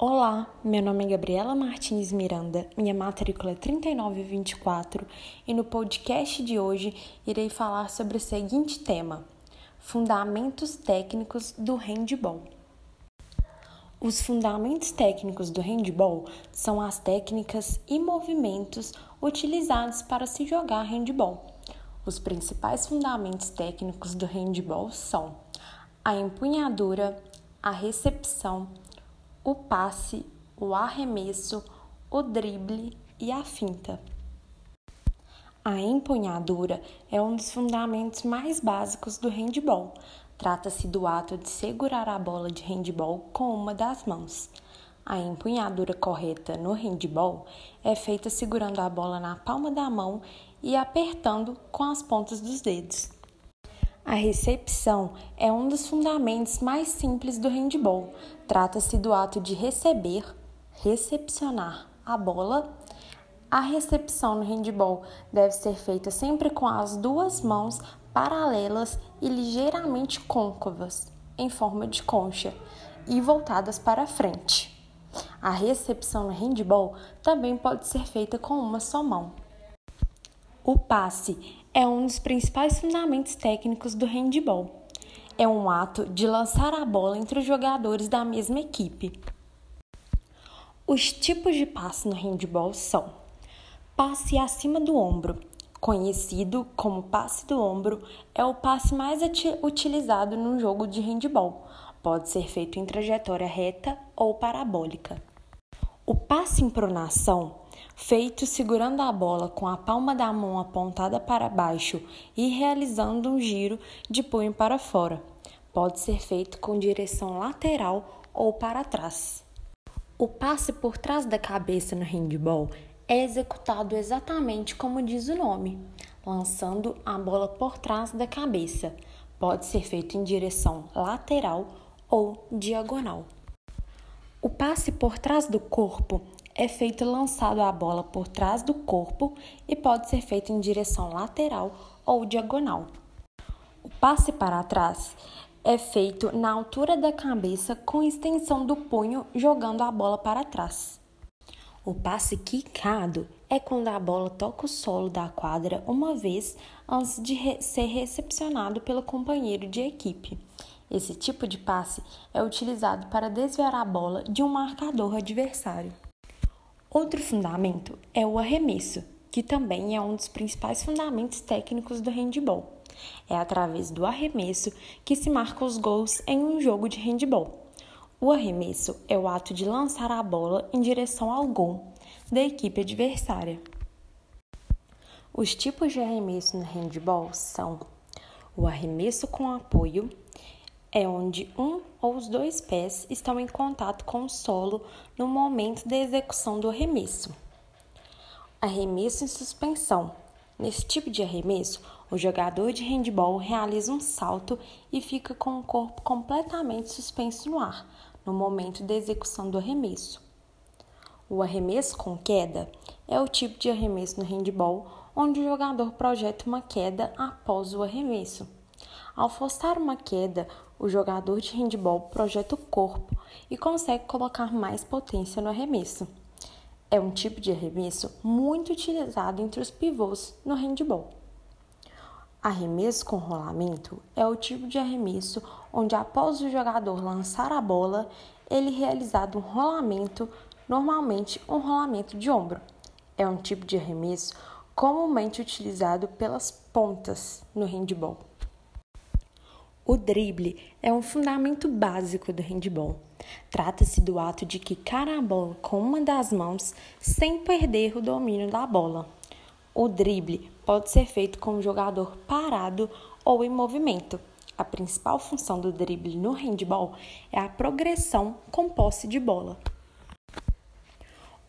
Olá, meu nome é Gabriela Martins Miranda, minha matrícula é 3924 e no podcast de hoje irei falar sobre o seguinte tema: Fundamentos técnicos do handball. Os fundamentos técnicos do handball são as técnicas e movimentos utilizados para se jogar handball. Os principais fundamentos técnicos do handball são a empunhadura, a recepção, o passe, o arremesso, o drible e a finta. A empunhadura é um dos fundamentos mais básicos do handball. Trata-se do ato de segurar a bola de handball com uma das mãos. A empunhadura correta no handball é feita segurando a bola na palma da mão e apertando com as pontas dos dedos. A recepção é um dos fundamentos mais simples do handball. Trata-se do ato de receber, recepcionar a bola. A recepção no handball deve ser feita sempre com as duas mãos paralelas e ligeiramente côncavas, em forma de concha, e voltadas para frente. A recepção no handball também pode ser feita com uma só mão. O passe é um dos principais fundamentos técnicos do handball. É um ato de lançar a bola entre os jogadores da mesma equipe. Os tipos de passe no handball são: passe acima do ombro, conhecido como passe do ombro, é o passe mais utilizado no jogo de handball. Pode ser feito em trajetória reta ou parabólica. O passe em pronação feito segurando a bola com a palma da mão apontada para baixo e realizando um giro de punho para fora. Pode ser feito com direção lateral ou para trás. O passe por trás da cabeça no handball é executado exatamente como diz o nome, lançando a bola por trás da cabeça. Pode ser feito em direção lateral ou diagonal. O passe por trás do corpo é feito lançado a bola por trás do corpo e pode ser feito em direção lateral ou diagonal. O passe para trás é feito na altura da cabeça com extensão do punho jogando a bola para trás. O passe quicado é quando a bola toca o solo da quadra uma vez antes de re ser recepcionado pelo companheiro de equipe. Esse tipo de passe é utilizado para desviar a bola de um marcador adversário. Outro fundamento é o arremesso, que também é um dos principais fundamentos técnicos do handball. É através do arremesso que se marcam os gols em um jogo de handball. O arremesso é o ato de lançar a bola em direção ao gol da equipe adversária. Os tipos de arremesso no handball são o arremesso com apoio, é onde um ou os dois pés estão em contato com o solo no momento da execução do arremesso. Arremesso em suspensão. Nesse tipo de arremesso, o jogador de handball realiza um salto e fica com o corpo completamente suspenso no ar no momento da execução do arremesso. O arremesso com queda é o tipo de arremesso no handball onde o jogador projeta uma queda após o arremesso. Ao forçar uma queda, o jogador de handball projeta o corpo e consegue colocar mais potência no arremesso. É um tipo de arremesso muito utilizado entre os pivôs no handball. Arremesso com rolamento é o tipo de arremesso onde, após o jogador lançar a bola, ele é realizado um rolamento, normalmente um rolamento de ombro. É um tipo de arremesso comumente utilizado pelas pontas no handball. O drible é um fundamento básico do handball. Trata-se do ato de quicar a bola com uma das mãos sem perder o domínio da bola. O drible pode ser feito com o jogador parado ou em movimento. A principal função do drible no handball é a progressão com posse de bola.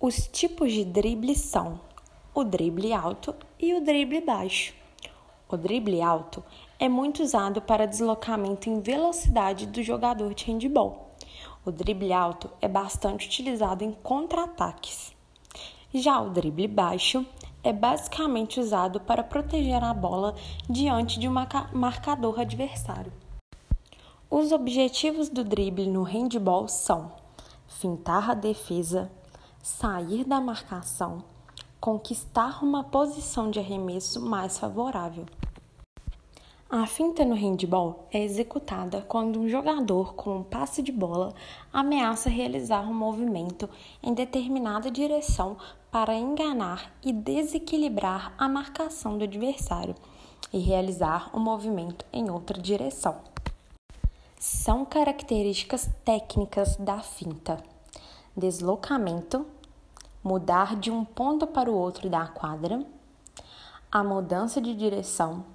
Os tipos de drible são o drible alto e o drible baixo. O drible alto é muito usado para deslocamento em velocidade do jogador de handball. O drible alto é bastante utilizado em contra-ataques. Já o drible baixo é basicamente usado para proteger a bola diante de um marcador adversário. Os objetivos do drible no handball são fintar a defesa, sair da marcação, conquistar uma posição de arremesso mais favorável. A finta no handball é executada quando um jogador com um passe de bola ameaça realizar um movimento em determinada direção para enganar e desequilibrar a marcação do adversário e realizar um movimento em outra direção. São características técnicas da finta: deslocamento, mudar de um ponto para o outro da quadra, a mudança de direção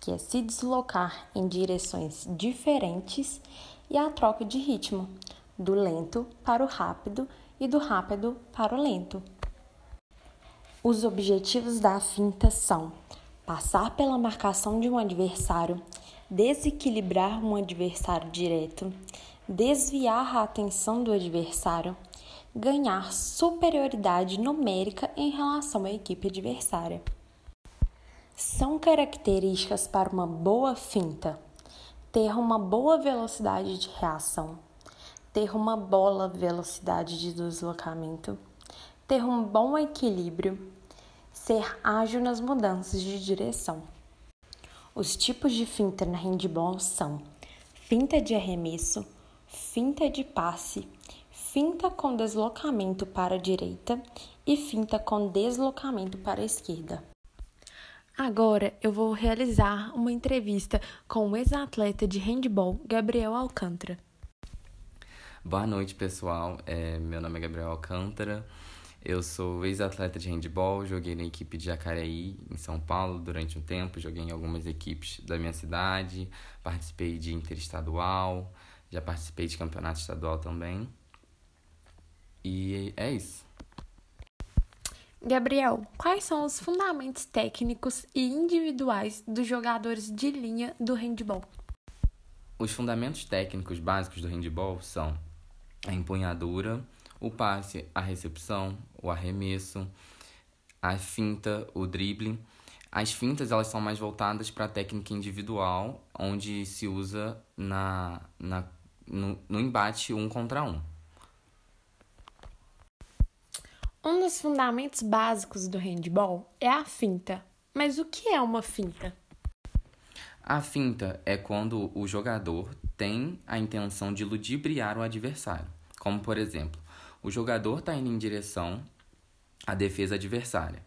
que é se deslocar em direções diferentes, e a troca de ritmo, do lento para o rápido e do rápido para o lento. Os objetivos da finta são passar pela marcação de um adversário, desequilibrar um adversário direto, desviar a atenção do adversário, ganhar superioridade numérica em relação à equipe adversária são características para uma boa finta ter uma boa velocidade de reação, ter uma boa velocidade de deslocamento, ter um bom equilíbrio, ser ágil nas mudanças de direção. Os tipos de finta na handball são finta de arremesso, finta de passe, finta com deslocamento para a direita e finta com deslocamento para a esquerda. Agora eu vou realizar uma entrevista com o ex-atleta de handball Gabriel Alcântara. Boa noite, pessoal. É, meu nome é Gabriel Alcântara. Eu sou ex-atleta de handball, joguei na equipe de Jacareí, em São Paulo, durante um tempo. Joguei em algumas equipes da minha cidade, participei de interestadual, já participei de campeonato estadual também. E é isso. Gabriel, quais são os fundamentos técnicos e individuais dos jogadores de linha do handball? Os fundamentos técnicos básicos do handball são a empunhadura, o passe, a recepção, o arremesso, a finta, o drible. As fintas elas são mais voltadas para a técnica individual, onde se usa na, na, no, no embate um contra um. Um dos fundamentos básicos do handball é a finta. Mas o que é uma finta? A finta é quando o jogador tem a intenção de ludibriar o adversário. Como, por exemplo, o jogador está indo em direção à defesa adversária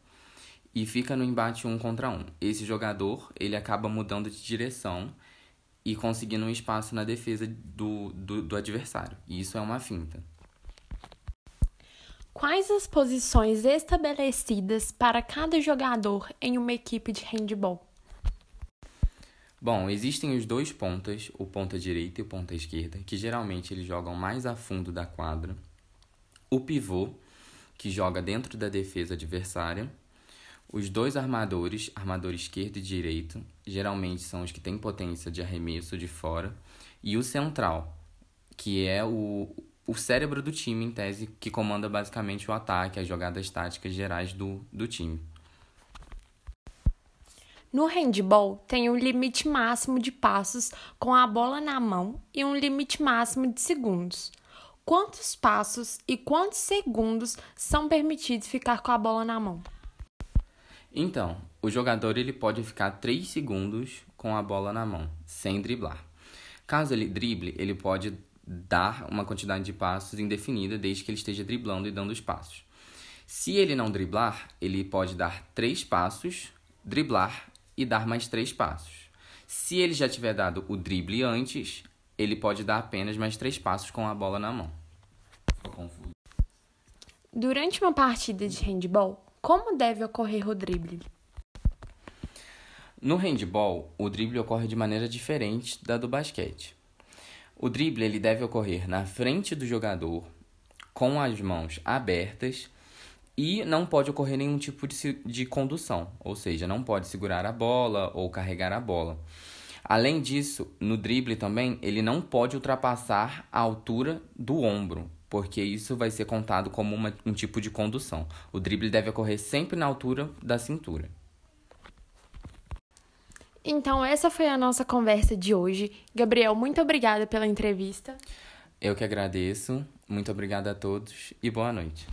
e fica no embate um contra um. Esse jogador ele acaba mudando de direção e conseguindo um espaço na defesa do, do, do adversário. E isso é uma finta. Quais as posições estabelecidas para cada jogador em uma equipe de handball? Bom, existem os dois pontas, o ponta direita e o ponta esquerda, que geralmente eles jogam mais a fundo da quadra. O pivô, que joga dentro da defesa adversária. Os dois armadores, armador esquerdo e direito, geralmente são os que têm potência de arremesso de fora. E o central, que é o, o cérebro do time, em tese, que comanda basicamente o ataque, as jogadas táticas gerais do, do time. No handball, tem um limite máximo de passos com a bola na mão e um limite máximo de segundos. Quantos passos e quantos segundos são permitidos ficar com a bola na mão? Então, o jogador ele pode ficar 3 segundos com a bola na mão, sem driblar. Caso ele drible, ele pode dar uma quantidade de passos indefinida desde que ele esteja driblando e dando os passos. Se ele não driblar, ele pode dar três passos, driblar e dar mais três passos. Se ele já tiver dado o drible antes, ele pode dar apenas mais três passos com a bola na mão. Durante uma partida de handball, como deve ocorrer o drible? No handball, o drible ocorre de maneira diferente da do basquete. O drible ele deve ocorrer na frente do jogador, com as mãos abertas e não pode ocorrer nenhum tipo de, de condução, ou seja, não pode segurar a bola ou carregar a bola. Além disso, no drible também, ele não pode ultrapassar a altura do ombro, porque isso vai ser contado como uma, um tipo de condução. O drible deve ocorrer sempre na altura da cintura. Então, essa foi a nossa conversa de hoje. Gabriel, muito obrigada pela entrevista. Eu que agradeço. Muito obrigado a todos e boa noite.